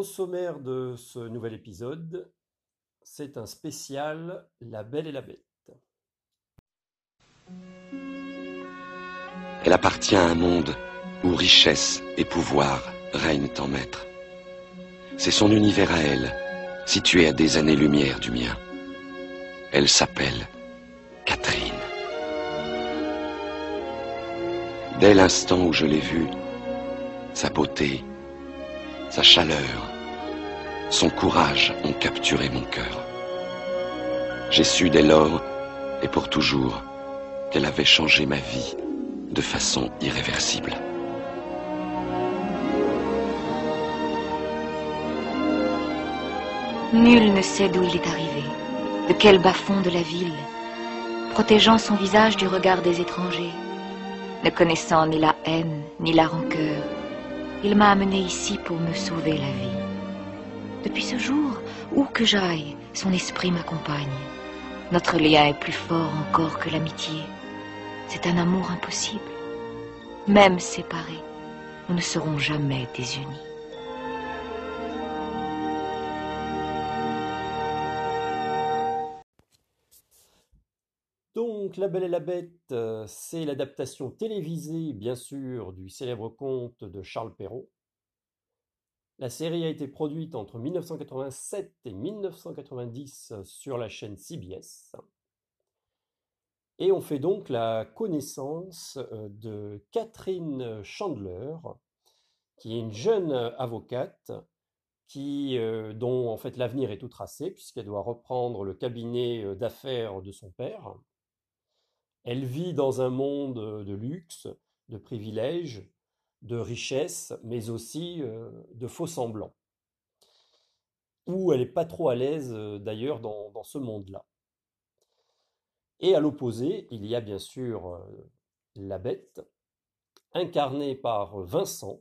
Au sommaire de ce nouvel épisode, c'est un spécial La Belle et la Bête. Elle appartient à un monde où richesse et pouvoir règnent en maître. C'est son univers à elle, situé à des années-lumière du mien. Elle s'appelle Catherine. Dès l'instant où je l'ai vue, sa beauté, sa chaleur, son courage ont capturé mon cœur. J'ai su dès lors, et pour toujours, qu'elle avait changé ma vie de façon irréversible. Nul ne sait d'où il est arrivé, de quel bas-fond de la ville, protégeant son visage du regard des étrangers. Ne connaissant ni la haine, ni la rancœur, il m'a amené ici pour me sauver la vie. Depuis ce jour, où que j'aille, son esprit m'accompagne. Notre lien est plus fort encore que l'amitié. C'est un amour impossible. Même séparés, nous ne serons jamais désunis. Donc, La Belle et la Bête, euh, c'est l'adaptation télévisée, bien sûr, du célèbre conte de Charles Perrault. La série a été produite entre 1987 et 1990 sur la chaîne CBS. Et on fait donc la connaissance euh, de Catherine Chandler, qui est une jeune avocate euh, dont en fait l'avenir est tout tracé puisqu'elle doit reprendre le cabinet d'affaires de son père. Elle vit dans un monde de luxe, de privilèges, de richesse, mais aussi de faux semblants. Où elle n'est pas trop à l'aise d'ailleurs dans, dans, ce monde-là. Et à l'opposé, il y a bien sûr la bête, incarnée par Vincent.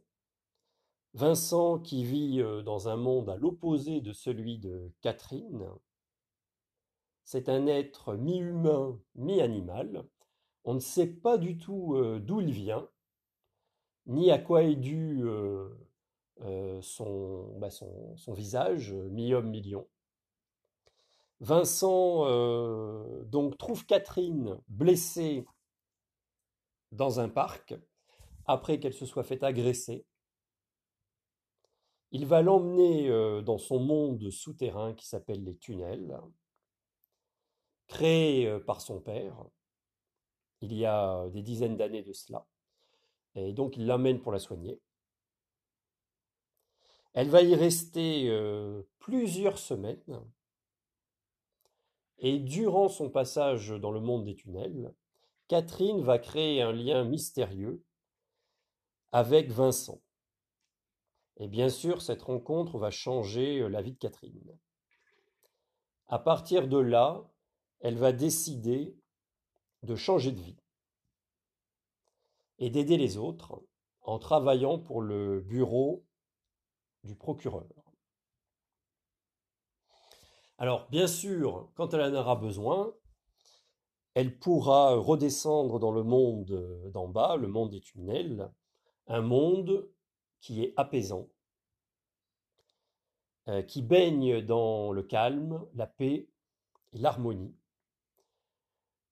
Vincent qui vit dans un monde à l'opposé de celui de Catherine, c'est un être mi-humain, mi-animal. On ne sait pas du tout euh, d'où il vient, ni à quoi est dû euh, euh, bah, son, visage, mi-homme, mi-lion. Vincent donc trouve Catherine blessée dans un parc après qu'elle se soit fait agresser. Il va l'emmener dans son monde souterrain qui s'appelle les tunnels créé par son père, il y a des dizaines d'années de cela. Et donc il l'amène pour la soigner. Elle va y rester plusieurs semaines. Et durant son passage dans le monde des tunnels, Catherine va créer un lien mystérieux avec Vincent. Et bien sûr, cette rencontre va changer la vie de Catherine. À partir de là, elle va décider de changer de vie et d'aider les autres en travaillant pour le bureau du procureur. Alors, bien sûr, quand elle en aura besoin, elle pourra redescendre dans le monde d'en bas, le monde des tunnels, un monde qui est apaisant, euh, qui baigne dans le calme, la paix et l'harmonie,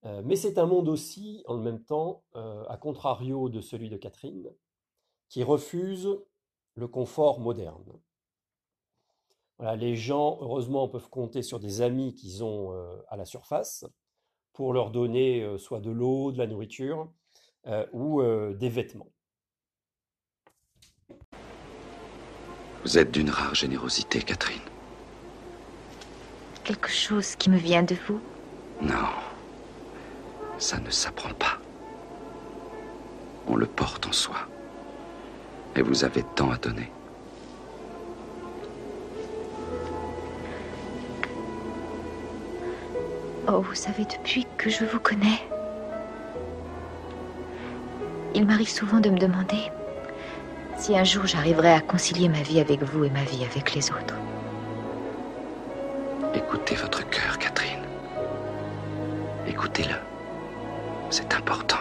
mais c'est un monde aussi, en même temps, euh, à contrario de celui de Catherine, qui refuse le confort moderne. Voilà, les gens, heureusement, peuvent compter sur des amis qu'ils ont euh, à la surface pour leur donner soit de l'eau, de la nourriture ou des vêtements. Vous êtes d'une rare générosité, Catherine. Quelque chose qui me vient de vous? Non. Ça ne s'apprend pas. On le porte en soi. Et vous avez tant à donner. Oh, vous savez, depuis que je vous connais, il m'arrive souvent de me demander si un jour j'arriverai à concilier ma vie avec vous et ma vie avec les autres. Écoutez votre cœur, Catherine. Écoutez-le. C'est important.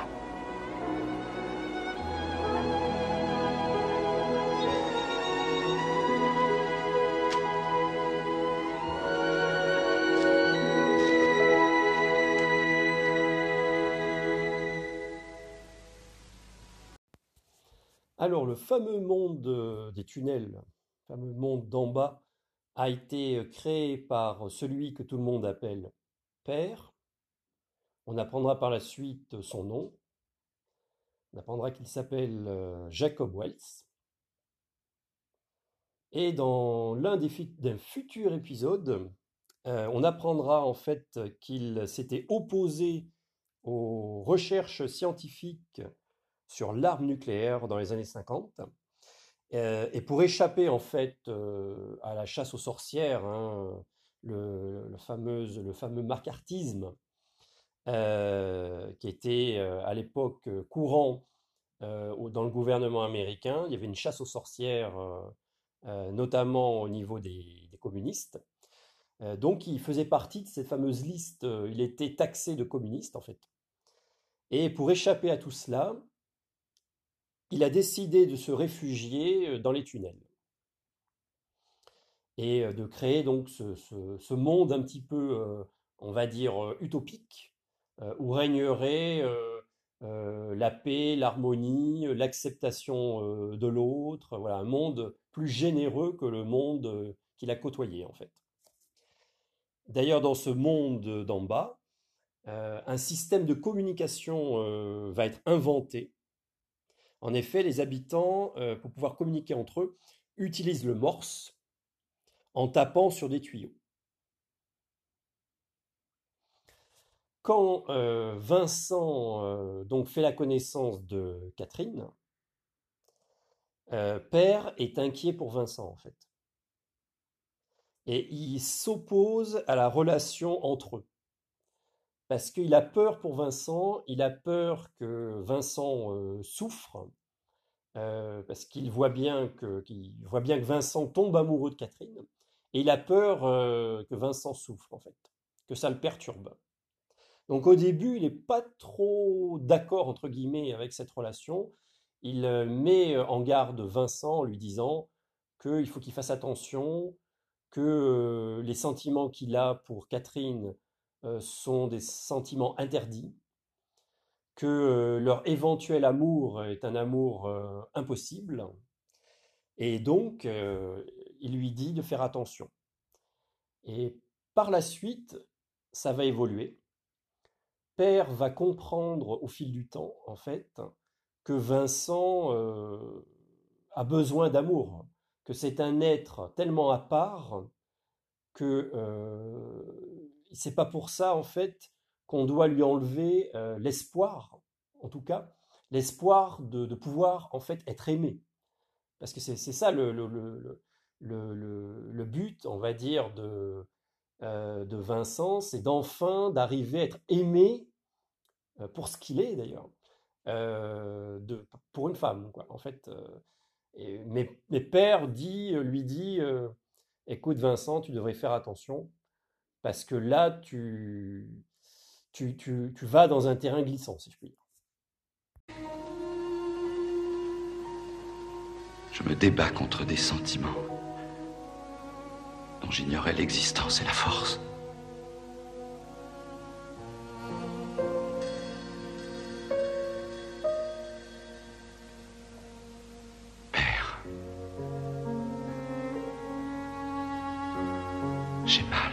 Alors, le fameux monde euh, des tunnels, le fameux monde d'en bas, a été euh, créé par euh, celui que tout le monde appelle Père, on apprendra par la suite son nom. On apprendra qu'il s'appelle Jacob Wells. Et dans l'un des d'un futur épisode, on apprendra en fait qu'il s'était opposé aux recherches scientifiques sur l'arme nucléaire dans les années 50. Euh, et pour échapper en fait euh, à la chasse aux sorcières, hein, le, fameux, le fameux macartisme, euh, qui était à l'époque courant dans le gouvernement américain, il y avait une chasse aux sorcières, notamment au niveau des, communistes. donc il faisait partie de cette fameuse liste, il était taxé de communiste en fait. Et pour échapper à tout cela, il a décidé de se réfugier euh, dans les tunnels et euh, de créer donc ce, monde un petit peu, euh, on va dire, utopique, où régnerait la paix, l'harmonie, l'acceptation de l'autre, voilà, un monde plus généreux que le monde qu'il a côtoyé en fait. D'ailleurs, dans ce monde d'en bas, un système de communication va être inventé en effet, les habitants, euh, pour pouvoir communiquer entre eux, utilisent le morse en tapant sur des tuyaux. Quand euh, Vincent euh, donc fait la connaissance de Catherine, Père est inquiet pour Vincent en fait. Et il s'oppose à la relation entre eux parce qu'il a peur pour Vincent, il a peur que Vincent euh, souffre, euh, parce qu'il voit, bien que, voit bien que Vincent tombe amoureux de Catherine, et il a peur euh, que Vincent souffre, en fait, que ça le perturbe. Donc au début, il n'est pas trop d'accord, entre guillemets, avec cette relation. Il met en garde Vincent en lui disant qu'il faut qu'il fasse attention, que les sentiments qu'il a pour Catherine euh, sont des sentiments interdits, que euh, leur éventuel amour est un amour euh, impossible, et donc il lui dit de faire attention. Et par la suite, ça va évoluer. Père va comprendre au fil du temps, en fait, que Vincent a besoin d'amour, que c'est un être tellement à part que c'est pas pour ça en fait qu'on doit lui enlever euh, l'espoir, en tout cas, l'espoir de, pouvoir en fait être aimé. Parce que c'est ça le, le, but, on va dire, de, euh, de Vincent, c'est d'enfin d'arriver à être aimé euh, pour ce qu'il est d'ailleurs, pour une femme, quoi, en fait. Et, mais, mais, père dit, lui dit, écoute Vincent, tu devrais faire attention, parce que là, tu, tu, tu, tu vas dans un terrain glissant, si je puis dire. Je me débats contre des sentiments j'ignorais l'existence et la force. Père, j'ai mal.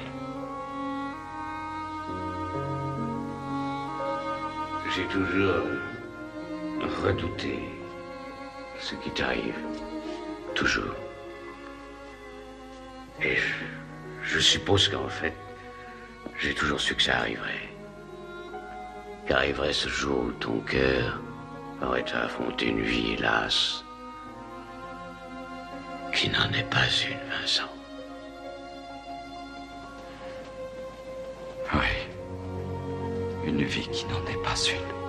j'ai toujours redouté ce qui t'arrive. Toujours. Et je, suppose qu'en fait, j'ai toujours su que ça arriverait. Qu'arriverait ce jour où ton cœur aurait affronté une vie, hélas, qui n'en est pas une, Vincent. une vie qui n'en est pas une.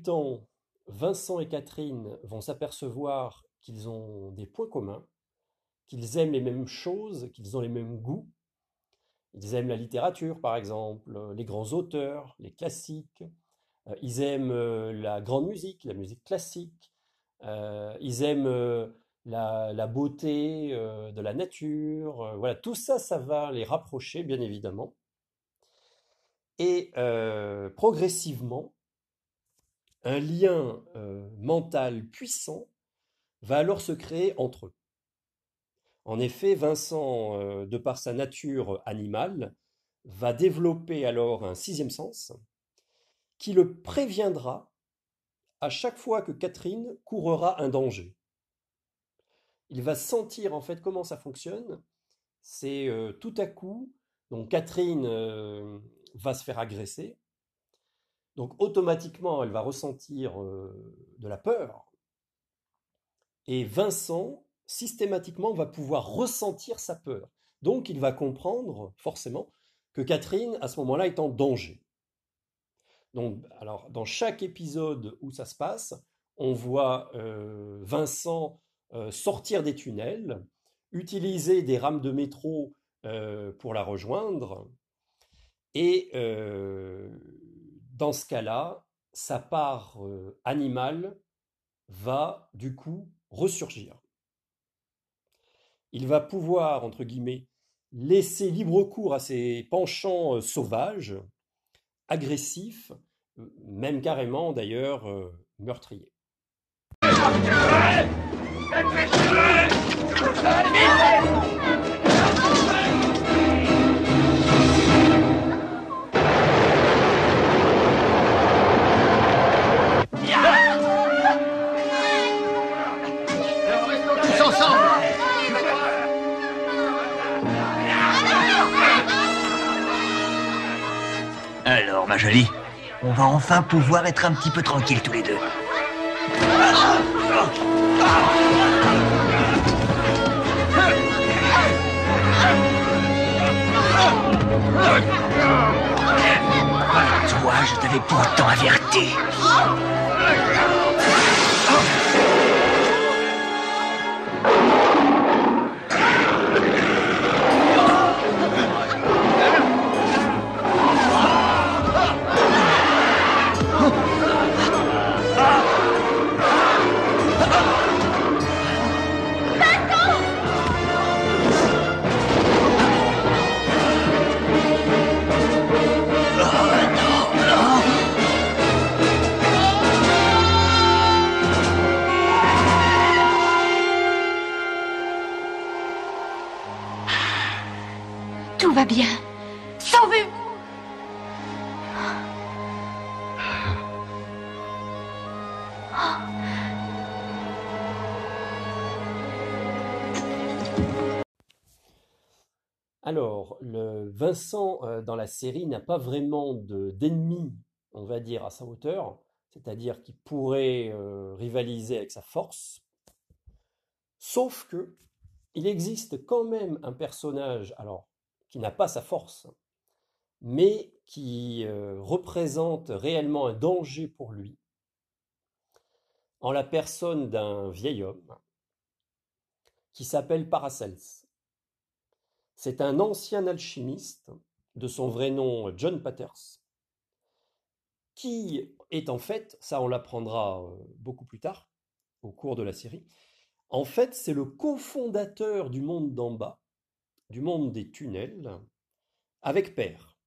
Au fil du temps, Vincent et Catherine vont s'apercevoir qu'ils ont des points communs, qu'ils aiment les mêmes choses, qu'ils ont les mêmes goûts, ils aiment la littérature, par exemple, euh, les grands auteurs, les classiques. Euh, ils aiment euh, la grande musique, la musique classique. ils aiment la, beauté de la nature. voilà, tout ça, ça va les rapprocher, bien évidemment. Et progressivement, un lien mental puissant va alors se créer entre eux. En effet, Vincent, de par sa nature animale, va développer alors un sixième sens qui le préviendra à chaque fois que Catherine courra un danger. Il va sentir en fait comment ça fonctionne. C'est tout à coup, donc Catherine va se faire agresser, donc automatiquement elle va ressentir de la peur, et Vincent systématiquement va pouvoir ressentir sa peur. Donc il va comprendre forcément que Catherine, à ce moment-là, est en danger. Donc, alors, dans chaque épisode où ça se passe, on voit euh, Vincent euh, sortir des tunnels, utiliser des rames de métro euh, pour la rejoindre, et dans ce cas-là, sa part animale va du coup ressurgir. Il va pouvoir, entre guillemets, laisser libre cours à ses penchants euh, sauvages, agressifs, euh, même carrément d'ailleurs euh, meurtriers. Ma jolie, on va enfin pouvoir être un petit peu tranquille tous les deux. Toi, je t'avais pourtant averti. Vincent euh, dans la série n'a pas vraiment d'ennemi, on va dire, à sa hauteur, c'est-à-dire qu'il pourrait euh, rivaliser avec sa force, sauf que il existe quand même un personnage, alors qui n'a pas sa force, mais qui euh, représente réellement un danger pour lui, en la personne d'un vieil homme qui s'appelle Paracels. C'est un ancien alchimiste, de son vrai nom John Paters, qui est en fait, ça on l'apprendra euh, beaucoup plus tard, au cours de la série, en fait c'est le cofondateur du monde d'en bas, du monde des tunnels avec Père.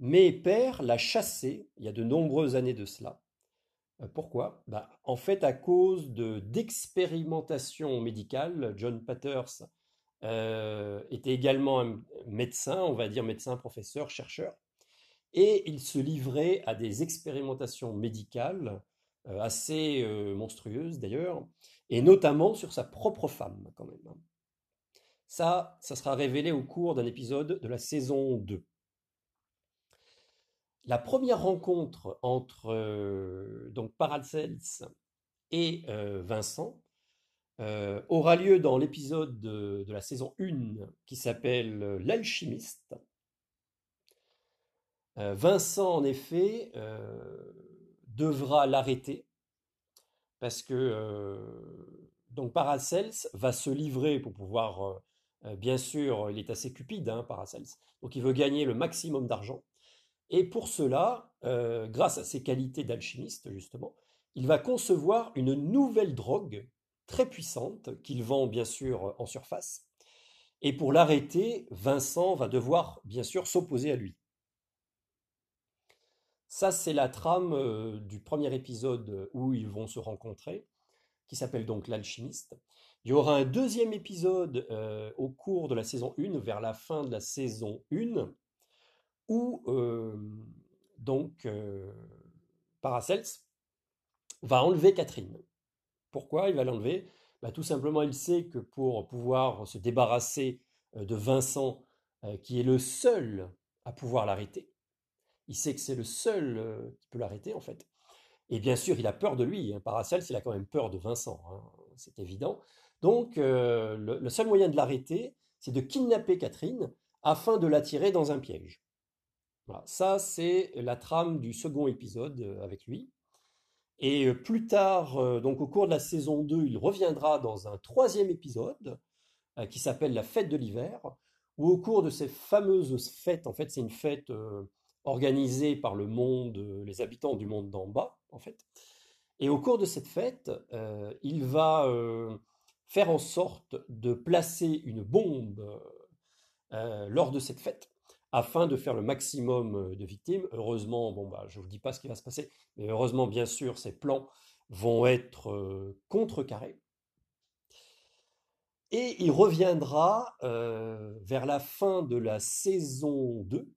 Mais Père l'a chassé il y a de nombreuses années de cela. Euh, pourquoi? Bah, En fait, à cause de d'expérimentation médicale, John Paters euh, était également un médecin, on va dire médecin, professeur, chercheur, et il se livrait à des expérimentations médicales euh, assez monstrueuses d'ailleurs, et notamment sur sa propre femme quand même. Ça, ça sera révélé au cours d'un épisode de la saison 2. La première rencontre entre euh, donc Paracels et euh, Vincent euh, aura lieu dans l'épisode de, la saison 1 qui s'appelle L'alchimiste. Vincent, en effet, devra l'arrêter parce que donc Paracels va se livrer pour pouvoir euh, bien sûr, il est assez cupide, hein, Paracels. Donc il veut gagner le maximum d'argent. Et pour cela, euh, grâce à ses qualités d'alchimiste, justement, il va concevoir une nouvelle drogue très puissante qu'il vend bien sûr en surface. Et pour l'arrêter, Vincent va devoir bien sûr s'opposer à lui. Ça, c'est la trame euh, du premier épisode où ils vont se rencontrer, qui s'appelle donc L'alchimiste. Il y aura un deuxième épisode euh, au cours de la saison 1, vers la fin de la saison 1, où euh, donc Paracels va enlever Catherine. Pourquoi il va l'enlever? Bah, Tout simplement, il sait que pour pouvoir se débarrasser de Vincent, qui est le seul à pouvoir l'arrêter, il sait que c'est le seul euh, qui peut l'arrêter en fait. Et bien sûr, il a peur de lui. Hein. Paracels, il a quand même peur de Vincent, hein, c'est évident. Donc, euh, le, seul moyen de l'arrêter, c'est de kidnapper Catherine afin de l'attirer dans un piège. Voilà. Ça, c'est la trame du second épisode euh, avec lui. Et plus tard, donc au cours de la saison 2, il reviendra dans un troisième épisode qui s'appelle La fête de l'hiver, où au cours de ces fameuses fêtes, en fait, c'est une fête organisée par le monde, euh, les habitants du monde d'en bas, en fait. Et au cours de cette fête, euh, il va euh, faire en sorte de placer une bombe lors de cette fête afin de faire le maximum de victimes. Heureusement, bon bah, je ne vous dis pas ce qui va se passer, mais heureusement, bien sûr, ces plans vont être contrecarrés. Et il reviendra vers la fin de la saison 2,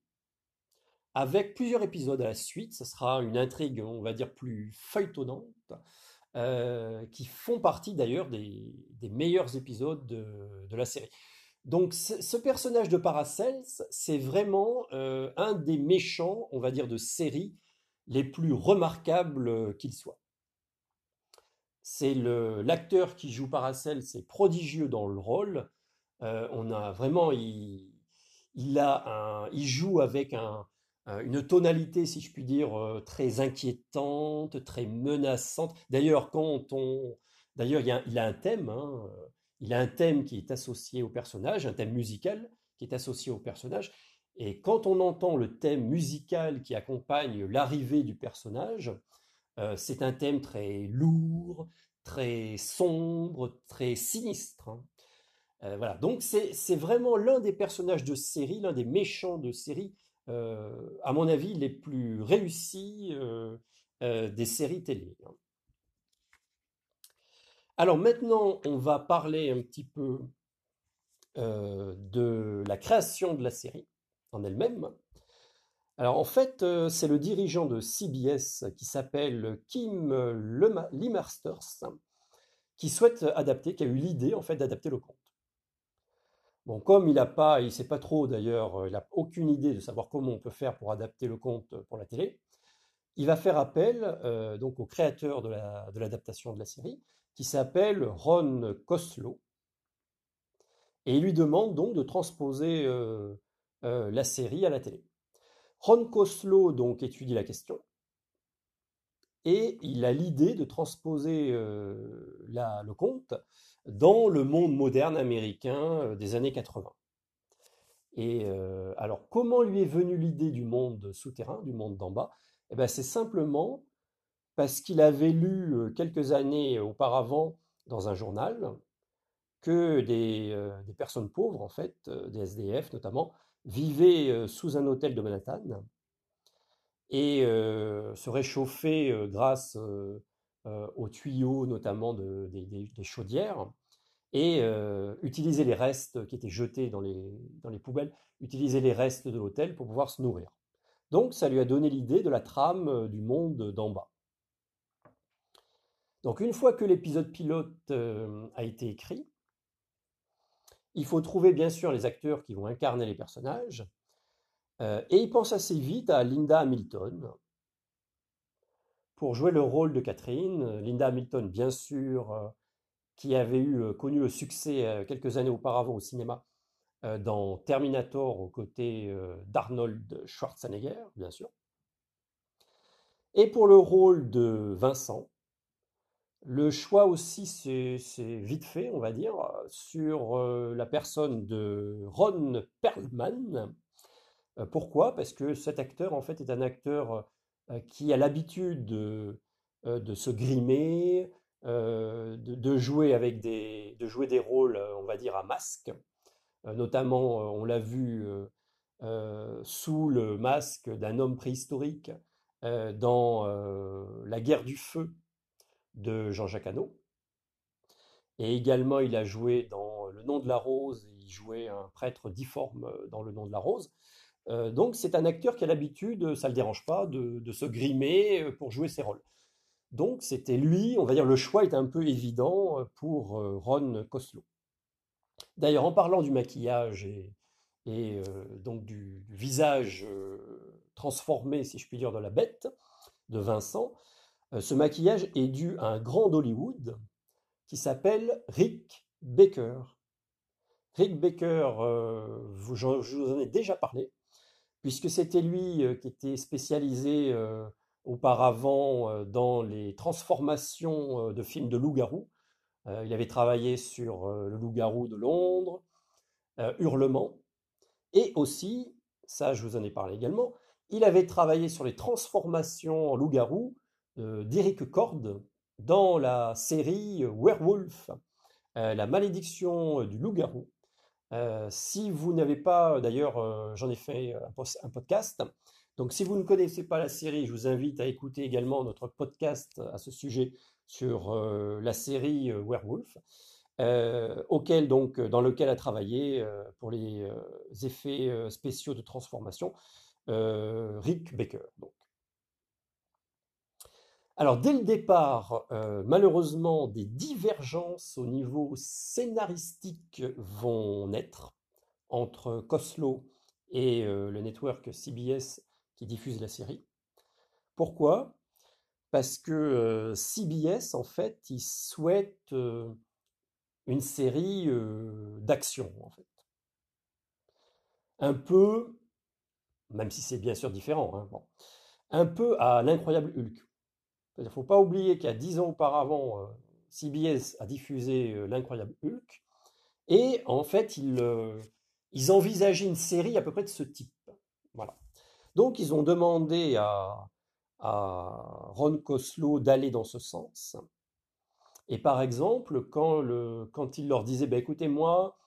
avec plusieurs épisodes à la suite. Ce sera une intrigue, on va dire, plus feuilletonnante, euh, qui font partie d'ailleurs des, meilleurs épisodes de, la série. Donc ce personnage de Paracels, c'est vraiment euh, un des méchants, on va dire, de série les plus remarquables qu'il soit. C'est l'acteur qui joue Paracels, c'est prodigieux dans le rôle. Euh, on a vraiment, il, il, a un, il joue avec un, euh, une tonalité, si je puis dire, euh, très inquiétante, très menaçante. D'ailleurs, quand on, d'ailleurs, il, a un thème. Hein, euh, il a un thème qui est associé au personnage, un thème musical qui est associé au personnage. Et quand on entend le thème musical qui accompagne l'arrivée du personnage, c'est un thème très lourd, très sombre, très sinistre. Hein. voilà. Donc c'est vraiment l'un des personnages de série, l'un des méchants de série euh, à mon avis, les plus réussis euh, euh, des séries télé. Hein. Alors maintenant, on va parler un petit peu de la création de la série en elle-même. Alors en fait, c'est le dirigeant de CBS qui s'appelle Kim Limasters qui souhaite adapter, qui a eu l'idée en fait d'adapter le conte. Bon, comme il n'a pas, il sait pas trop d'ailleurs, euh, il n'a aucune idée de savoir comment on peut faire pour adapter le conte pour la télé, il va faire appel euh, donc au créateur de l'adaptation de, la série, qui s'appelle Ron Koslow, et lui demande donc de transposer euh, la série à la télé. Ron Koslow donc étudie la question, et il a l'idée de transposer le conte dans le monde moderne américain euh, des années 80. Et euh, alors, comment lui est venue l'idée du monde souterrain, du monde d'en bas? Eh ben, C'est simplement parce qu'il avait lu quelques années auparavant dans un journal que des, personnes pauvres, en fait, des SDF notamment, vivaient sous un hôtel de Manhattan et se réchauffaient grâce aux tuyaux notamment des, chaudières et utiliser les restes qui étaient jetés dans les, dans les poubelles, utiliser les restes de l'hôtel pour pouvoir se nourrir. Donc ça lui a donné l'idée de la trame du monde d'en bas. Donc une fois que l'épisode pilote a été écrit, il faut trouver bien sûr les acteurs qui vont incarner les personnages. et il pense assez vite à Linda Hamilton, pour jouer le rôle de Catherine. Linda Hamilton, bien sûr, euh, qui avait euh, connu le succès euh, quelques années auparavant au cinéma dans Terminator aux côtés d'Arnold Schwarzenegger, bien sûr. Et pour le rôle de Vincent, le choix aussi c'est vite fait, on va dire, sur la personne de Ron Perlman. Pourquoi? Parce que cet acteur, en fait, est un acteur euh, qui a l'habitude de se grimer, de, jouer avec des, de jouer des rôles, on va dire, à masque. notamment, on l'a vu sous le masque d'un homme préhistorique dans La guerre du feu de Jean-Jacques Hano. Et également, il a joué dans Le nom de la rose, il jouait un prêtre difforme dans Le nom de la rose. donc c'est un acteur qui a l'habitude, ça ne le dérange pas, de, se grimer pour jouer ses rôles. Donc c'était lui, on va dire, le choix est un peu évident pour Ron Coslow. D'ailleurs, en parlant du maquillage et, donc du, visage transformé, si je puis dire, de la bête de Vincent, ce maquillage est dû à un grand d'Hollywood qui s'appelle Rick Baker. Rick Baker, je, vous en ai déjà parlé, puisque c'était lui qui était spécialisé auparavant dans les transformations de films de loup-garou. il avait travaillé sur le loup-garou de Londres, Hurlement, et aussi, ça je vous en ai parlé également, il avait travaillé sur les transformations en loup-garou d'Eric Cord dans la série Werewolf, la malédiction du loup-garou. si vous n'avez pas, d'ailleurs, j'en ai fait un podcast, donc si vous ne connaissez pas la série, je vous invite à écouter également notre podcast à ce sujet sur la série Werewolf, auquel donc dans lequel a travaillé pour les effets spéciaux de transformation Rick Baker. Alors dès le départ, malheureusement, des divergences au niveau scénaristique vont naître entre Coslow et le network CBS qui diffuse la série. Pourquoi? Parce que CBS, en fait, il souhaite une série d'action, en fait. Un peu, même si c'est bien sûr différent, hein, un peu à l'incroyable Hulk. Il ne faut pas oublier qu'il y a dix ans auparavant, CBS a diffusé l'incroyable Hulk, et en fait, ils, ils envisageaient une série à peu près de ce type. Voilà. Donc, ils ont demandé à, Ron Coslow d'aller dans ce sens. Et par exemple, quand, il leur disait bah, écoutez, moi,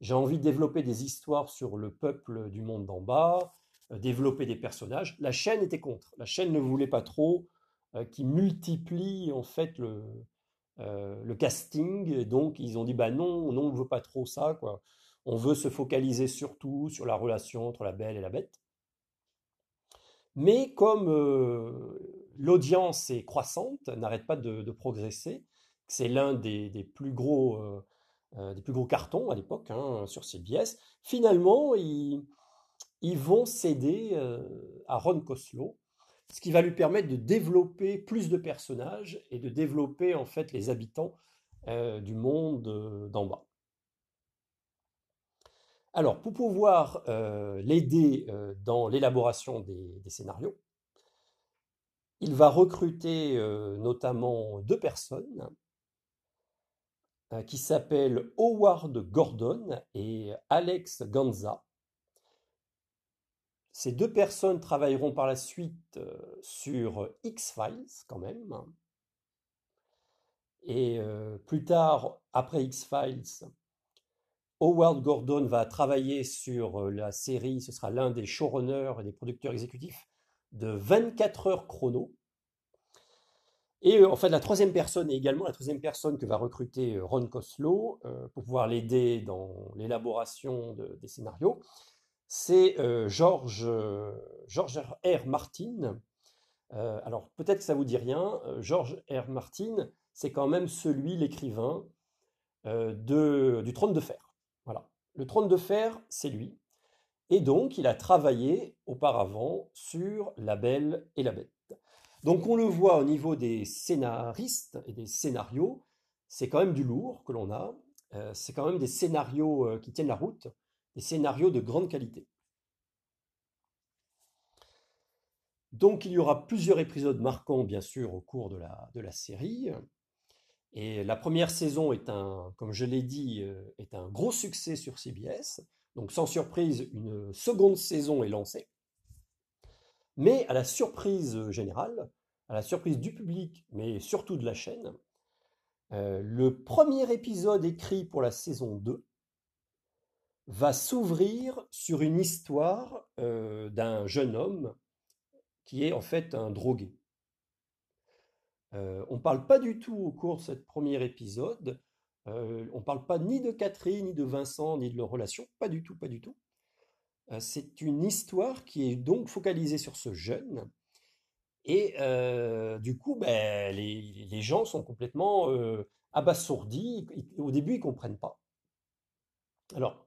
j'ai envie de développer des histoires sur le peuple du monde d'en bas, euh, développer des personnages, la chaîne était contre. La chaîne ne voulait pas trop euh, qu'ils multiplient en fait le, euh, casting. donc, ils ont dit bah non, non, on ne veut pas trop ça. Quoi. On veut se focaliser surtout sur la relation entre la belle et la bête. Mais comme l'audience est croissante, n'arrête pas de, progresser, c'est l'un des, plus gros, des plus gros cartons à l'époque hein, sur CBS, finalement, ils, vont céder à Ron Coslow, ce qui va lui permettre de développer plus de personnages et de développer en fait les habitants du monde d'en bas. Alors, pour pouvoir euh, l'aider euh, dans l'élaboration des, scénarios, il va recruter euh, notamment deux personnes qui s'appellent Howard Gordon et Alex Ganza. Ces deux personnes travailleront par la suite sur X-Files quand même. Et plus tard, après X-Files, Howard Gordon va travailler sur la série, ce sera l'un des showrunners et des producteurs exécutifs de 24 heures chrono. Et en fait, la troisième personne, et également la troisième personne que va recruter Ron Coslow pour pouvoir l'aider dans l'élaboration des scénarios, c'est George, George R. Martin. alors peut-être que ça vous dit rien, George R. Martin, c'est quand même celui, l'écrivain, du Trône de Fer. Voilà. Le trône de fer, c'est lui. Et donc, il a travaillé auparavant sur La Belle et la Bête. Donc, on le voit au niveau des scénaristes et des scénarios, c'est quand même du lourd que l'on a. Euh, c'est quand même des scénarios euh, qui tiennent la route, des scénarios de grande qualité. Donc, il y aura plusieurs épisodes marquants, bien sûr, au cours de la, série. Et la première saison est un, comme je l'ai dit, euh, est un gros succès sur CBS. Donc sans surprise, une seconde saison est lancée. Mais à la surprise générale, à la surprise du public, mais surtout de la chaîne, le premier épisode écrit pour la saison 2 va s'ouvrir sur une histoire d'un jeune homme qui est en fait un drogué. on ne parle pas du tout au cours de ce premier épisode, on ne parle pas ni de Catherine, ni de Vincent, ni de leur relation, pas du tout, pas du tout. c'est une histoire qui est donc focalisée sur ce jeune. Et du coup, ben, les, gens sont complètement abasourdis. Au début, ils ne comprennent pas. Alors,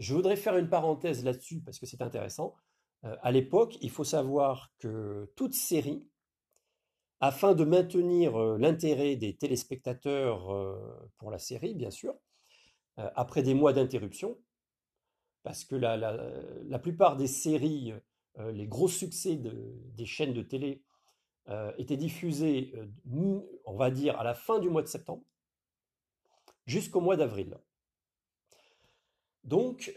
je voudrais faire une parenthèse là-dessus parce que c'est intéressant. à l'époque, il faut savoir que toute série, afin de maintenir l'intérêt des téléspectateurs pour la série, bien sûr, après des mois d'interruption, parce que la, plupart des séries, les gros succès des chaînes de télé étaient diffusés, on va dire, à la fin du mois de septembre, jusqu'au mois d'avril. Donc,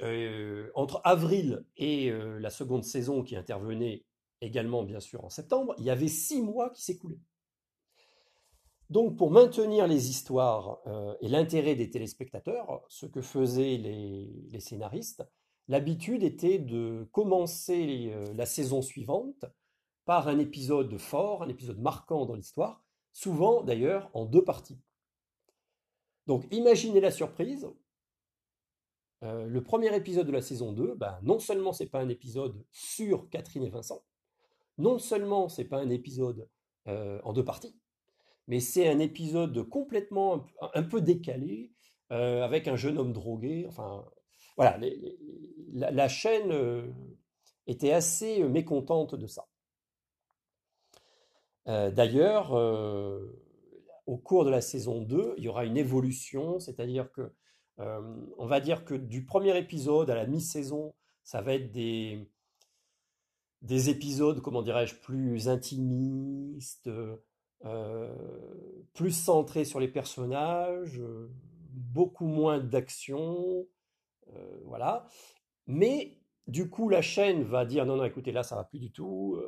entre avril et la seconde saison qui intervenait également bien sûr en septembre, il y avait six mois qui s'écoulaient. Donc pour maintenir les histoires euh, et l'intérêt des téléspectateurs, ce que faisaient les, scénaristes, l'habitude était de commencer euh, la saison suivante par un épisode fort, un épisode marquant dans l'histoire, souvent d'ailleurs en deux parties. Donc imaginez la surprise. Euh, le premier épisode de la saison 2, ben, non seulement c'est pas un épisode sur Catherine et Vincent, non seulement c'est pas un épisode en deux parties, mais c'est un épisode complètement un, peu décalé, avec un jeune homme drogué. Enfin, voilà, la, chaîne était assez mécontente de ça. D'ailleurs, au cours de la saison 2, il y aura une évolution, c'est-à-dire que on va dire que du premier épisode à la mi-saison, ça va être des, des épisodes, comment dirais-je, plus intimistes, euh, plus centrés sur les personnages, beaucoup moins d'action, euh, voilà. Mais du coup, la chaîne va dire non, non, écoutez, là, ça va plus du tout.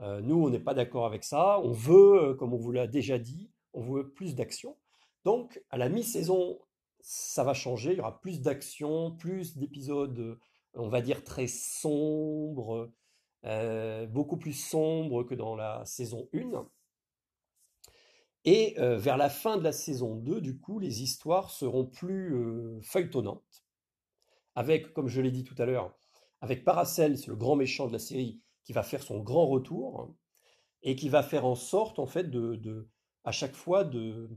Euh, nous, on n'est pas d'accord avec ça. On veut, comme on vous l'a déjà dit, on veut plus d'action. Donc, à la mi-saison, ça va changer. Il y aura plus d'action, plus d'épisodes, on va dire, très sombres, euh, beaucoup plus sombre que dans la saison 1. Et euh, vers la fin de la saison 2, du coup, les histoires seront plus euh, feuilletonnantes. Avec, comme je l'ai dit tout à l'heure, avec Paracel, c'est le grand méchant de la série, qui va faire son grand retour et qui va faire en sorte, en fait, de, à chaque fois de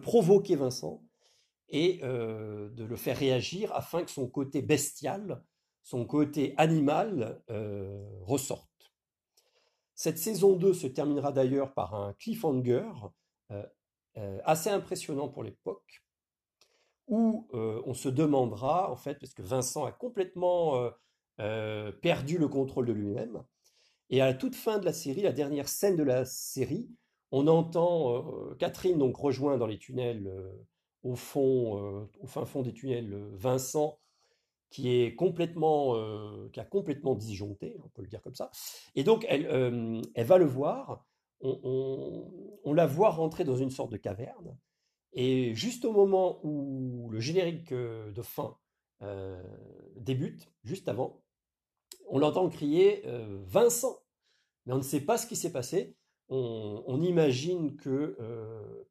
provoquer Vincent et de le faire réagir afin que son côté bestial son côté animal euh, ressorte. Cette saison 2 se terminera d'ailleurs par un cliffhanger euh, euh, assez impressionnant pour l'époque, où on se demandera, en fait, parce que Vincent a complètement perdu le contrôle de lui-même, et à la toute fin de la série, la dernière scène de la série, on entend Catherine donc rejoint dans les tunnels au fond, au fin fond des tunnels, Vincent qui est complètement, euh, qui a complètement disjoncté, on peut le dire comme ça. Et donc, elle, euh, elle va le voir. On, la voit rentrer dans une sorte de caverne. Et juste au moment où le générique euh, de fin débute, juste avant, on l'entend crier Vincent. Mais on ne sait pas ce qui s'est passé. On, on, imagine que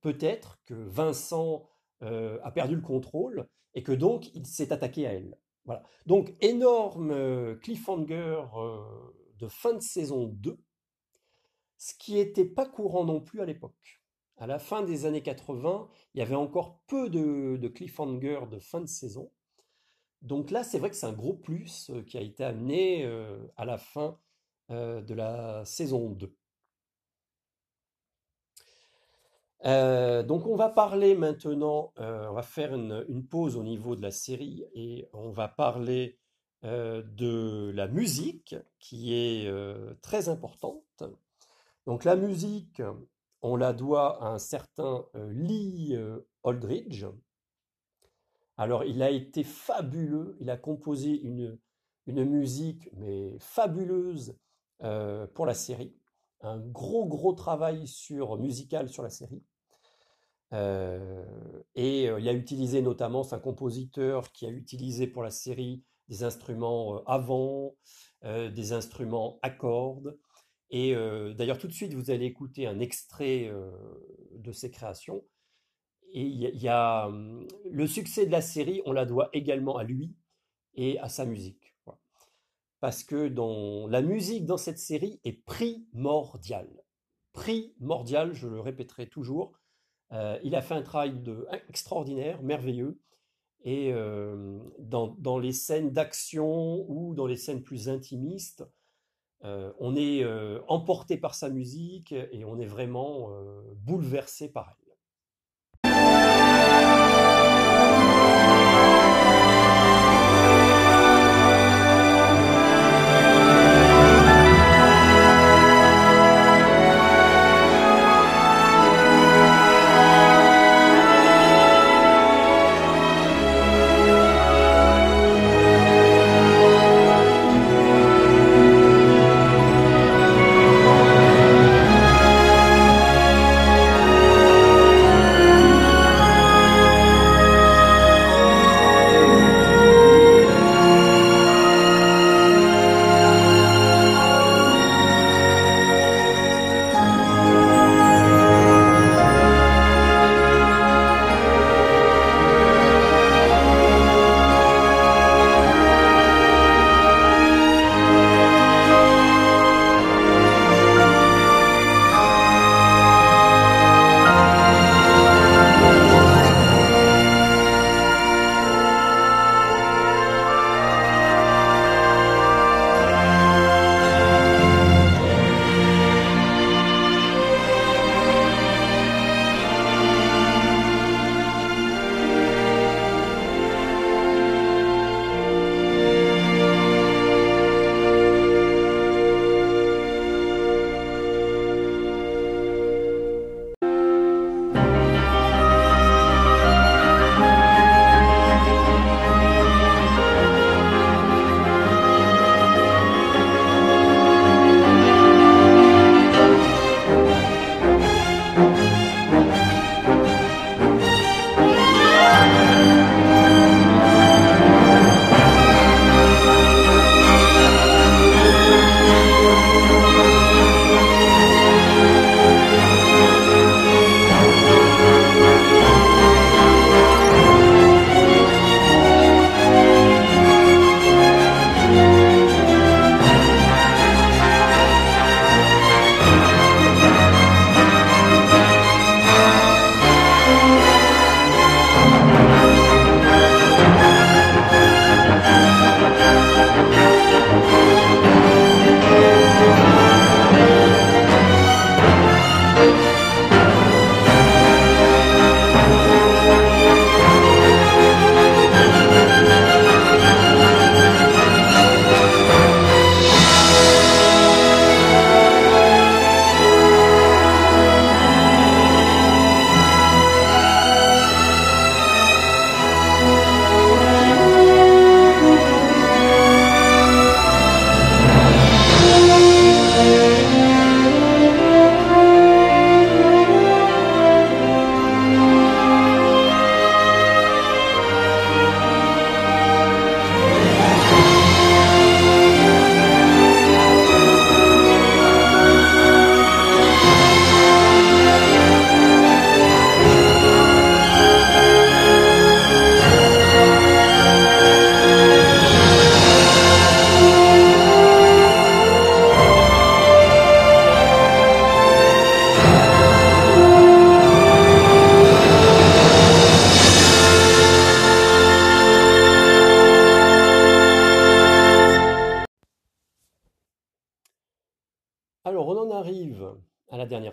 peut-être que Vincent a perdu le contrôle et que donc il s'est attaqué à elle. Voilà. Donc, énorme euh, cliffhanger euh, de fin de saison 2, ce qui n'était pas courant non plus à l'époque. À la fin des années 80, il y avait encore peu de, de cliffhanger de fin de saison. Donc là, c'est vrai que c'est un gros plus euh, qui a été amené à la fin de la saison 2. Euh, donc on va parler maintenant, euh, on va faire une, pause au niveau de la série et on va parler euh, de la musique qui est très importante. Donc la musique, on la doit à un certain Lee Aldridge. Alors il a été fabuleux, il a composé une, une musique mais fabuleuse pour la série un gros, gros travail sur, musical sur la série. Et il a utilisé notamment, c'est un compositeur qui a utilisé pour la série des instruments avant, des instruments à cordes. Et d'ailleurs, tout de suite, vous allez écouter un extrait de ses créations. Et il y, a, hum, le succès de la série, on la doit également à lui et à sa musique. Parce que dans, la musique dans cette série est primordiale. Primordiale, je le répéterai toujours. Il a fait un travail extraordinaire, merveilleux. Et dans, dans, les scènes d'action ou dans les scènes plus intimistes, on est emporté par sa musique et on est vraiment bouleversé par elle.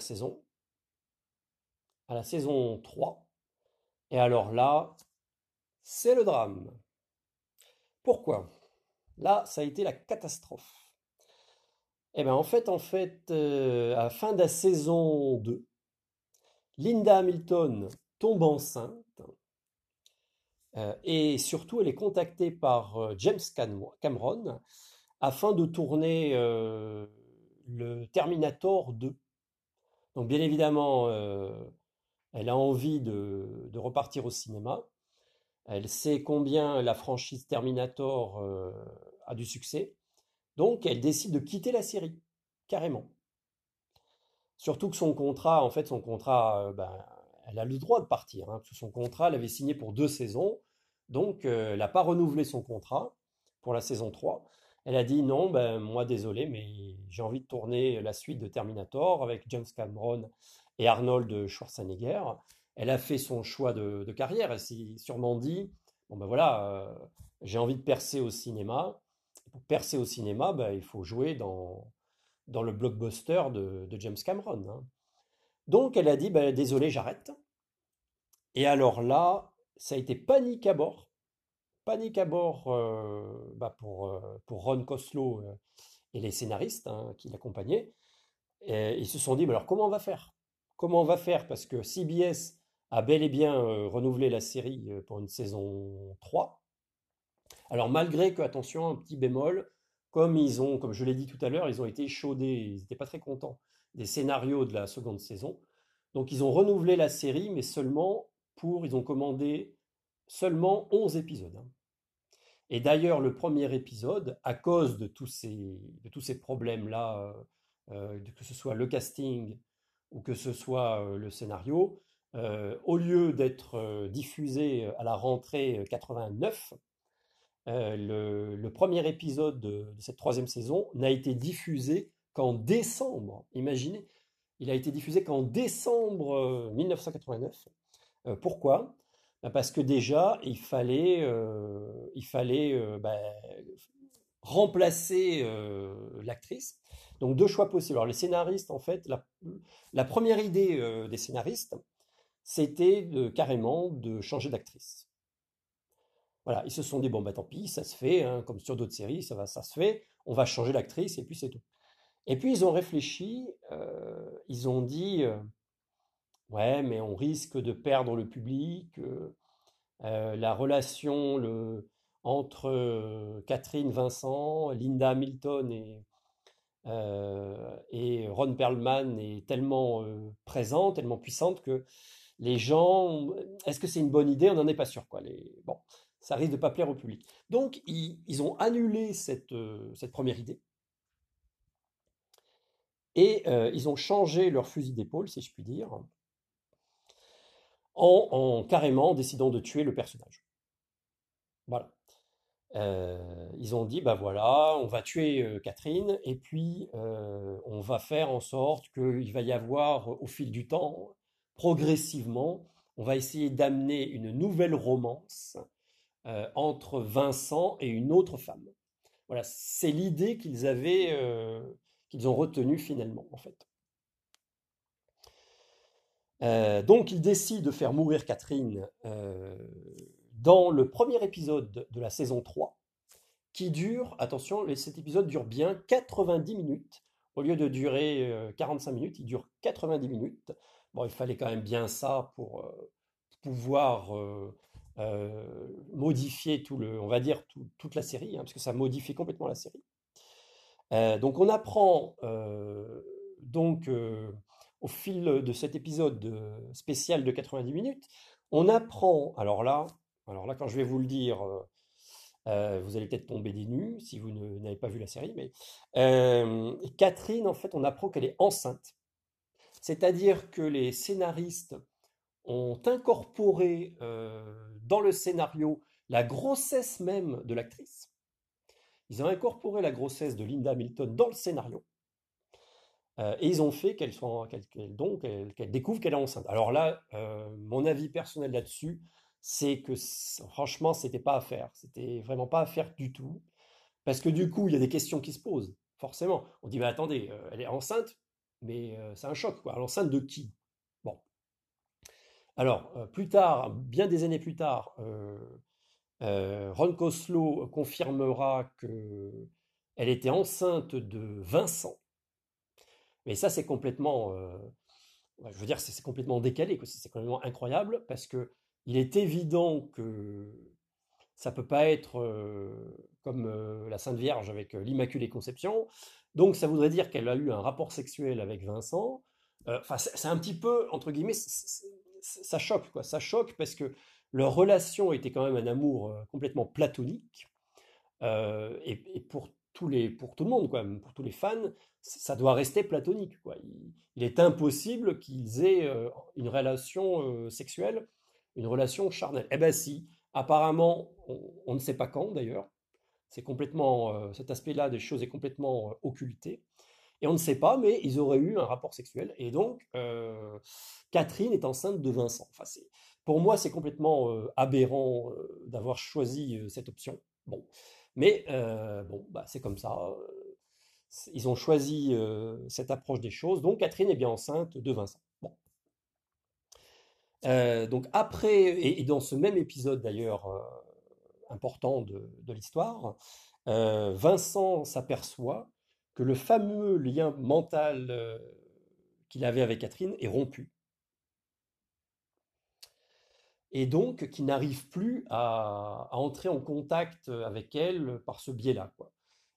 Saison, à la saison 3. Et alors là, c'est le drame. Pourquoi? Là, ça a été la catastrophe. Eh bien, en fait, en fait, euh, à la fin de la saison 2, Linda Hamilton tombe enceinte euh, et surtout, elle est contactée par euh, James Cameron afin de tourner le Terminator 2. Donc bien évidemment, elle a envie de, repartir au cinéma. Elle sait combien la franchise Terminator a du succès. Donc elle décide de quitter la série, carrément. Surtout que son contrat, en fait, son contrat, ben, elle a le droit de partir. Hein, son contrat, elle avait signé pour deux saisons. Donc, elle n'a pas renouvelé son contrat pour la saison 3. Elle a dit non, ben, moi désolé, mais j'ai envie de tourner la suite de Terminator avec James Cameron et Arnold Schwarzenegger. Elle a fait son choix de, carrière. Elle s'est sûrement dit bon ben voilà, euh, j'ai envie de percer au cinéma. Pour percer au cinéma, ben, il faut jouer dans, dans le blockbuster de, James Cameron. Hein. Donc elle a dit ben, désolé, j'arrête. Et alors là, ça a été panique à bord panique à bord euh, bah, pour, euh, pour Ron Coslow euh, et les scénaristes hein, qui l'accompagnaient. ils se sont dit, alors comment on va faire? Comment on va faire? Parce que CBS a bel et bien renouvelé la série pour une saison 3. Alors malgré que, attention, un petit bémol, comme ils ont, comme je l'ai dit tout à l'heure, ils ont été chaudés, ils n'étaient pas très contents des scénarios de la seconde saison. Donc ils ont renouvelé la série, mais seulement pour, ils ont commandé seulement 11 épisodes. Hein. Et d'ailleurs, le premier épisode, à cause de tous ces, de tous ces problèmes-là, euh, euh, que ce soit le casting ou que ce soit euh, le scénario, au lieu d'être diffusé à la rentrée 89, le, premier épisode de, cette troisième saison n'a été diffusé qu'en décembre. Imaginez, il a été diffusé qu'en décembre 1989. pourquoi? Parce que déjà, il fallait, euh, il fallait euh, bah, remplacer euh, l'actrice. Donc deux choix possibles. Alors les scénaristes, en fait, la, première idée des scénaristes, c'était carrément de changer d'actrice. Voilà, ils se sont dit, bon, bah tant pis, ça se fait, hein, comme sur d'autres séries, ça, va, ça se fait, on va changer l'actrice et puis c'est tout. Et puis ils ont réfléchi, ils ont dit, Ouais, mais on risque de perdre le public. Euh, euh, la relation entre euh, Catherine Vincent, Linda Hamilton et, Ron Perlman est tellement présente, tellement puissante que les gens, est-ce que c'est une bonne idée? On n'en est pas sûr. Bon, ça risque de pas plaire au public. Donc, ils, ont annulé cette, première idée. Et ils ont changé leur fusil d'épaule, si je puis dire en, carrément décidant de tuer le personnage. Voilà. Euh, ils ont dit, bah voilà, on va tuer euh, Catherine et puis euh, on va faire en sorte qu'il va y avoir au fil du temps, progressivement, on va essayer d'amener une nouvelle romance entre Vincent et une autre femme. Voilà, c'est l'idée qu'ils avaient, qu'ils ont retenue finalement en fait. Euh, donc il décide de faire mourir Catherine euh, dans le premier épisode de la saison 3, qui dure, attention, cet épisode dure bien 90 minutes. Au lieu de durer 45 euh, minutes, il dure 90 minutes. Bon, il fallait quand même bien ça pour pouvoir modifier tout le, on va dire toute la série, hein, parce que ça modifie complètement la série. donc on apprend donc au fil de cet épisode spécial de 90 minutes, on apprend, alors là, alors là quand je vais vous le dire, euh, euh, vous allez peut-être tomber des nues si vous n'avez pas vu la série, mais euh, Catherine, en fait, on apprend qu'elle est enceinte. C'est-à-dire que les scénaristes ont incorporé dans le scénario la grossesse même de l'actrice. Ils ont incorporé la grossesse de Linda Hamilton dans le scénario. Euh, et ils ont fait qu'elle soit, découvre qu'elle est enceinte. Alors là, euh, mon avis personnel là-dessus, c'est que franchement, c'était pas à faire. C'était vraiment pas à faire du tout, parce que du coup, il y a des questions qui se posent. Forcément, on dit mais attendez, euh, elle est enceinte, mais c'est un choc quoi. L'enceinte de qui? Bon. Alors plus tard, bien des années plus tard, Ron Coslow confirmera que elle était enceinte de Vincent mais ça, c'est complètement, euh, je veux dire, c'est complètement décalé, c'est complètement incroyable parce que il est évident que ça peut pas être euh, comme euh, la Sainte Vierge avec l'Immaculée Conception. Donc ça voudrait dire qu'elle a eu un rapport sexuel avec Vincent. Enfin, c'est un petit peu, entre guillemets, ça choque, quoi. Ça choque parce que leur relation était quand même un amour complètement platonique. et, pour pour tout le monde, pour tous les fans, ça doit rester platonique. Il, est impossible qu'ils aient une relation sexuelle, une relation charnelle. Eh ben si, apparemment, on, ne sait pas quand d'ailleurs. C'est complètement, cet aspect-là des choses est complètement occulté. Et on ne sait pas, mais ils auraient eu un rapport sexuel. Et donc, Catherine est enceinte de Vincent. Pour moi, c'est complètement aberrant d'avoir choisi cette option. Bon, mais bon, bah, c'est comme ça. Ils ont choisi cette approche des choses. Donc, Catherine est bien enceinte de Vincent. Bon. donc après, et, dans ce même épisode d'ailleurs important de l'histoire, Vincent s'aperçoit que le fameux lien mental qu'il avait avec Catherine est rompu et donc qui n'arrive plus à, entrer en contact avec elle par ce biais-là.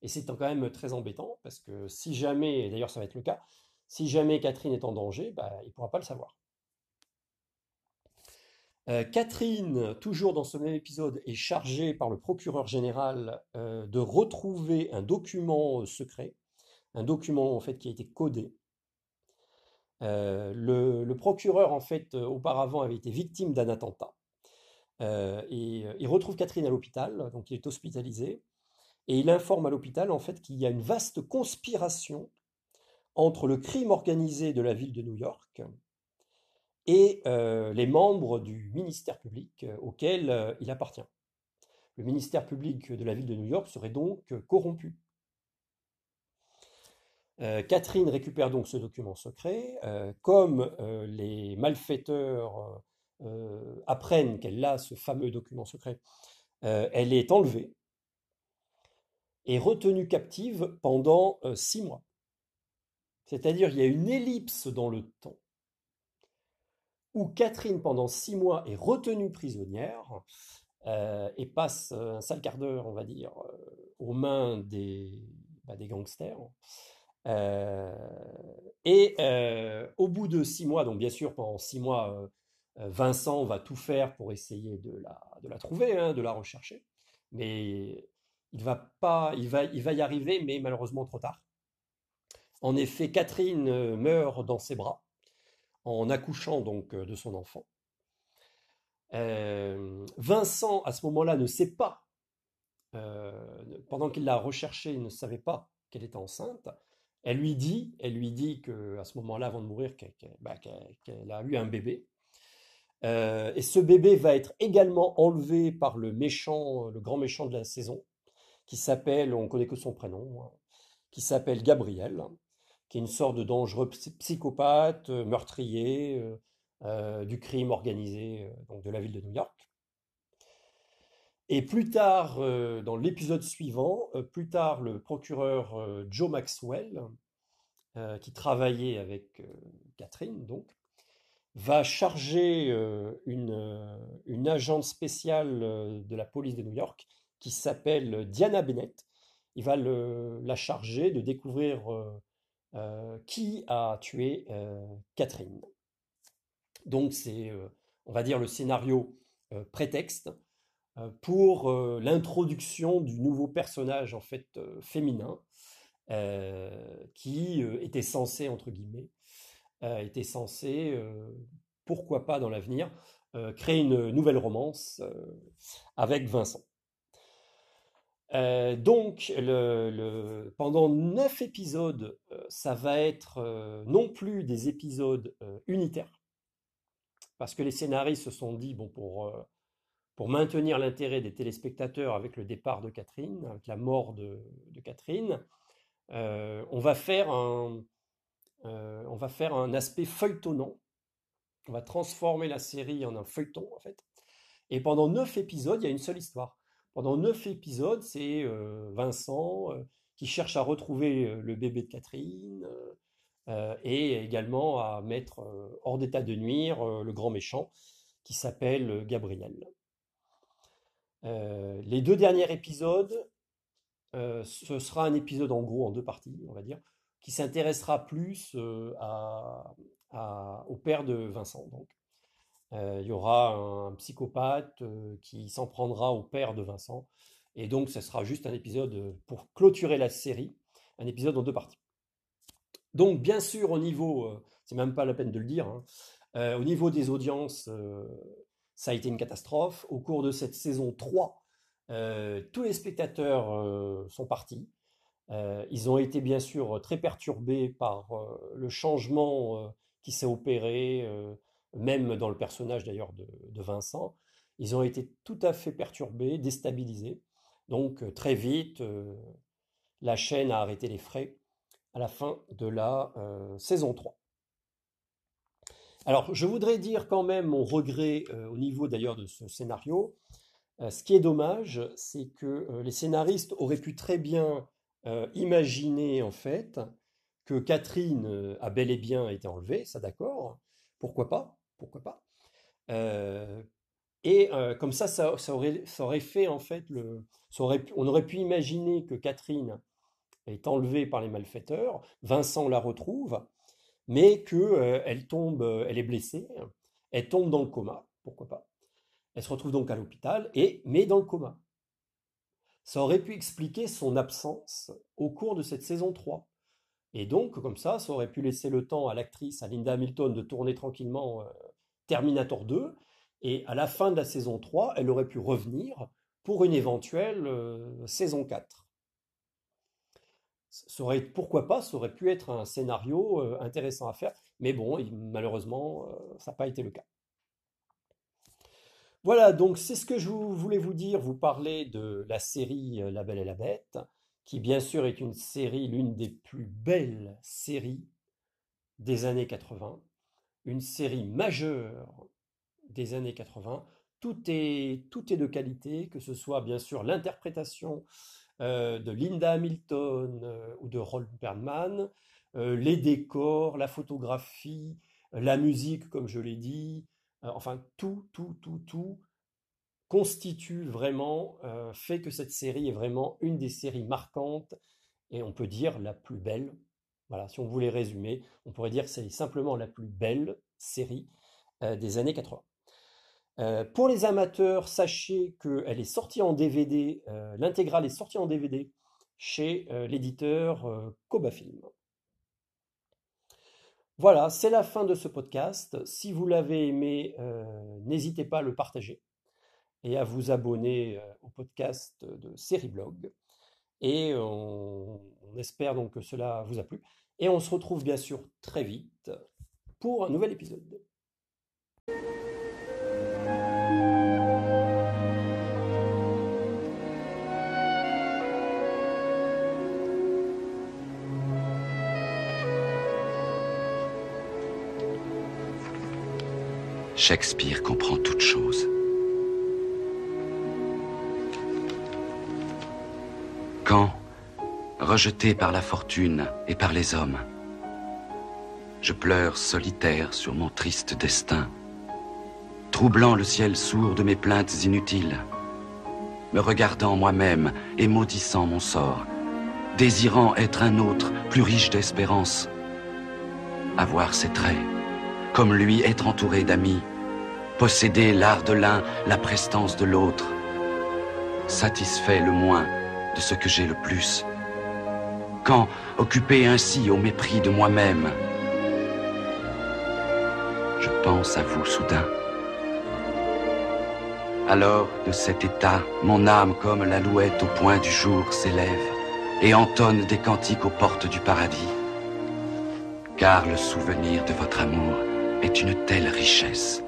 Et c'est quand même très embêtant, parce que si jamais, et d'ailleurs ça va être le cas, si jamais Catherine est en danger, bah, il ne pourra pas le savoir. Euh, Catherine, toujours dans ce même épisode, est chargée par le procureur général euh, de retrouver un document euh, secret, un document en fait qui a été codé, euh, le, procureur, en fait, euh, auparavant, avait été victime d'un attentat. Euh, il retrouve Catherine à l'hôpital, donc il est hospitalisé, et il informe à l'hôpital, en fait, qu'il y a une vaste conspiration entre le crime organisé de la ville de New York et les membres du ministère public auquel il appartient. Le ministère public de la ville de New York serait donc corrompu. Euh, Catherine récupère donc ce document secret. Euh, comme euh, les malfaiteurs apprennent qu'elle a ce fameux document secret, elle est enlevée et retenue captive pendant six mois. C'est-à-dire il y a une ellipse dans le temps où Catherine, pendant six mois, est retenue prisonnière et passe un sale quart d'heure, on va dire, aux mains des, bah, des gangsters. Euh, et euh, au bout de six mois, donc bien sûr pendant six mois, euh, Vincent va tout faire pour essayer de la, de la trouver, hein, de la rechercher, mais il va pas, il va, il va y arriver, mais malheureusement trop tard. En effet, Catherine meurt dans ses bras en accouchant donc de son enfant. Vincent, à ce moment-là, ne sait pas, pendant qu'il l'a recherchée, il ne savait pas qu'elle était enceinte. Elle lui dit, elle lui dit que à ce moment-là, avant de mourir, qu'elle bah, a eu un bébé. Euh, et ce bébé va être également enlevé par le méchant, le grand méchant de la saison, qui s'appelle, on connaît que son prénom, hein, qui s'appelle Gabriel, qui est une sorte de dangereux psychopathe, euh, meurtrier, euh, du crime organisé de la ville de New York. Et plus tard, euh, dans l'épisode suivant, euh, plus tard, le procureur euh, Joe Maxwell, qui travaillait avec Catherine, donc, va charger une, une, agente spéciale de la police de New York qui s'appelle Diana Bennett. Il va la charger de découvrir qui a tué Catherine. Donc c'est, on va dire, le scénario prétexte pour euh, l'introduction du nouveau personnage en fait euh, féminin qui était censé entre guillemets était censé pourquoi pas dans l'avenir créer une nouvelle romance avec Vincent. donc, le, pendant neuf épisodes, ça va être non plus des épisodes unitaires, parce que les scénaristes se sont dit, bon, pour pour maintenir l'intérêt des téléspectateurs avec le départ de Catherine, avec la mort de, Catherine, euh, on, va faire un, euh, on va faire un aspect feuilletonnant. On va transformer la série en un feuilleton, en fait. Et pendant neuf épisodes, il y a une seule histoire. Pendant neuf épisodes, c'est euh, Vincent qui cherche à retrouver le bébé de Catherine et également à mettre hors d'état de nuire le grand méchant qui s'appelle Gabriel. Euh, les deux derniers épisodes ce sera un épisode en gros en deux parties, on va dire, qui s'intéressera plus à, au père de Vincent. Donc. il y aura un psychopathe qui s'en prendra au père de Vincent. Et donc, ce sera juste un épisode pour clôturer la série, un épisode en deux parties. Donc, bien sûr, au niveau, c'est même pas la peine de le dire, hein, au niveau des audiences, ça a été une catastrophe. Au cours de cette saison 3, tous les spectateurs sont partis. ils ont été bien sûr très perturbés par le changement qui s'est opéré, même dans le personnage d'ailleurs de, Vincent. Ils ont été tout à fait perturbés, déstabilisés. Donc très vite, la chaîne a arrêté les frais à la fin de la saison 3. Alors, je voudrais dire quand même mon regret au niveau d'ailleurs de ce scénario. ce qui est dommage, c'est que les scénaristes auraient pu très bien imaginer en fait que Catherine a bel et bien été enlevée, ça d'accord, pourquoi pas, pourquoi pas. et comme ça, ça, aurait, fait en fait le, on aurait pu imaginer que Catherine est enlevée par les malfaiteurs, Vincent la retrouve, mais que elle tombe, elle est blessée, elle tombe dans le coma, pourquoi pas. Elle se retrouve donc à l'hôpital et mais dans le coma. Ça aurait pu expliquer son absence au cours de cette saison 3. Et donc, comme ça, ça aurait pu laisser le temps à l'actrice, à Linda Hamilton, de tourner tranquillement euh, Terminator 2. Et à la fin de la saison 3, elle aurait pu revenir pour une éventuelle euh, saison 4. Ça aurait, pourquoi pas, ça aurait pu être un scénario euh, intéressant à faire. Mais bon, malheureusement, ça n'a pas été le cas. Voilà, donc c'est ce que je voulais vous dire, vous parler de la série La Belle et la Bête qui bien sûr est une série, l'une des plus belles séries des années 80, une série majeure des années 80. Tout est, tout est de qualité, que ce soit bien sûr l'interprétation euh, de Linda Hamilton euh, ou de Roland Perlman, euh, les décors, la photographie, la musique, comme je l'ai dit, enfin tout, tout, tout, tout constitue vraiment, euh, fait que cette série est vraiment une des séries marquantes et on peut dire la plus belle. Voilà, si on voulait résumer, on pourrait dire que c'est simplement la plus belle série euh, des années 80. Euh, pour les amateurs, sachez qu'elle est sortie en DVD, l'intégrale est sortie en DVD chez l'éditeur Koba Film. Voilà, c'est la fin de ce podcast. Si vous l'avez aimé, n'hésitez pas à le partager et à vous abonner euh, au podcast de Blog. Et on, espère donc que cela vous a plu. Et on se retrouve bien sûr très vite pour un nouvel épisode. Shakespeare comprend toutes choses. Quand, rejeté par la fortune et par les hommes, je pleure solitaire sur mon triste destin, troublant le ciel sourd de mes plaintes inutiles, me regardant moi-même et maudissant mon sort, désirant être un autre plus riche d'espérance, avoir ses traits, comme lui être entouré d'amis, posséder l'art de l'un, la prestance de l'autre, satisfait le moins de ce que j'ai le plus Quand, occupé ainsi au mépris de moi-même, je pense à vous soudain. Alors, de cet état, mon âme comme l'alouette au point du jour s'élève et entonne des cantiques aux portes du paradis. Car le souvenir de votre amour est une telle richesse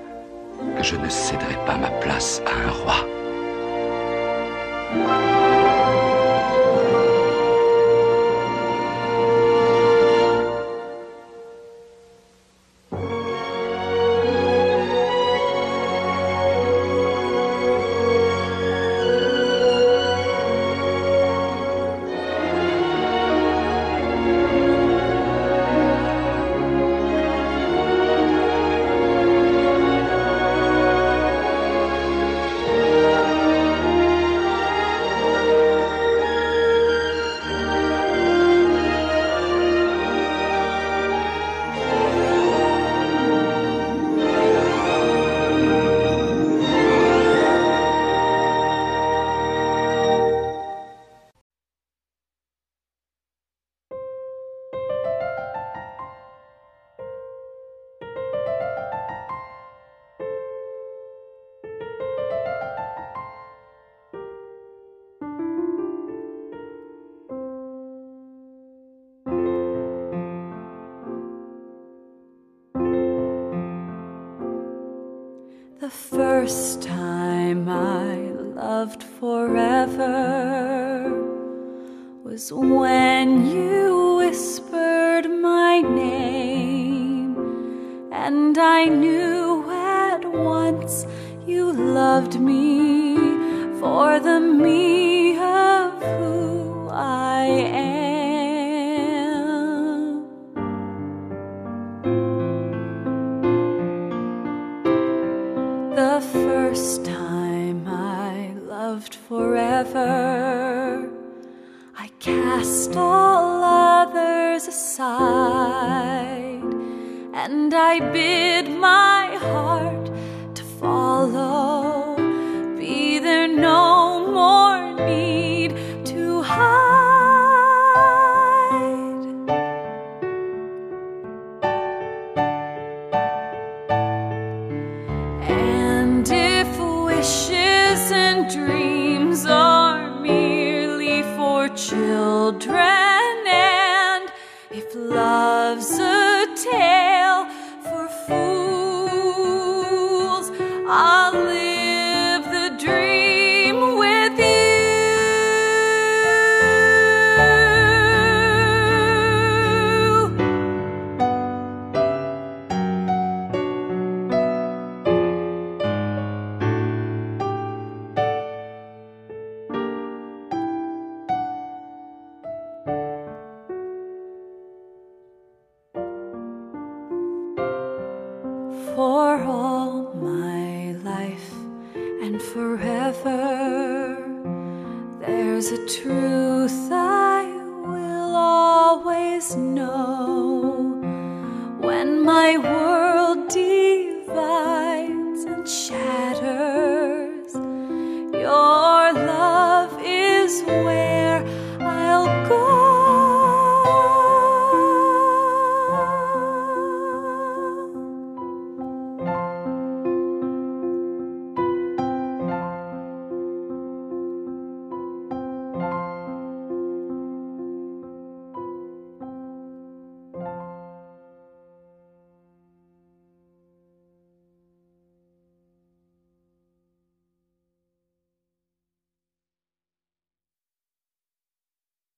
je ne céderai pas ma place à un roi. Children, and if love's a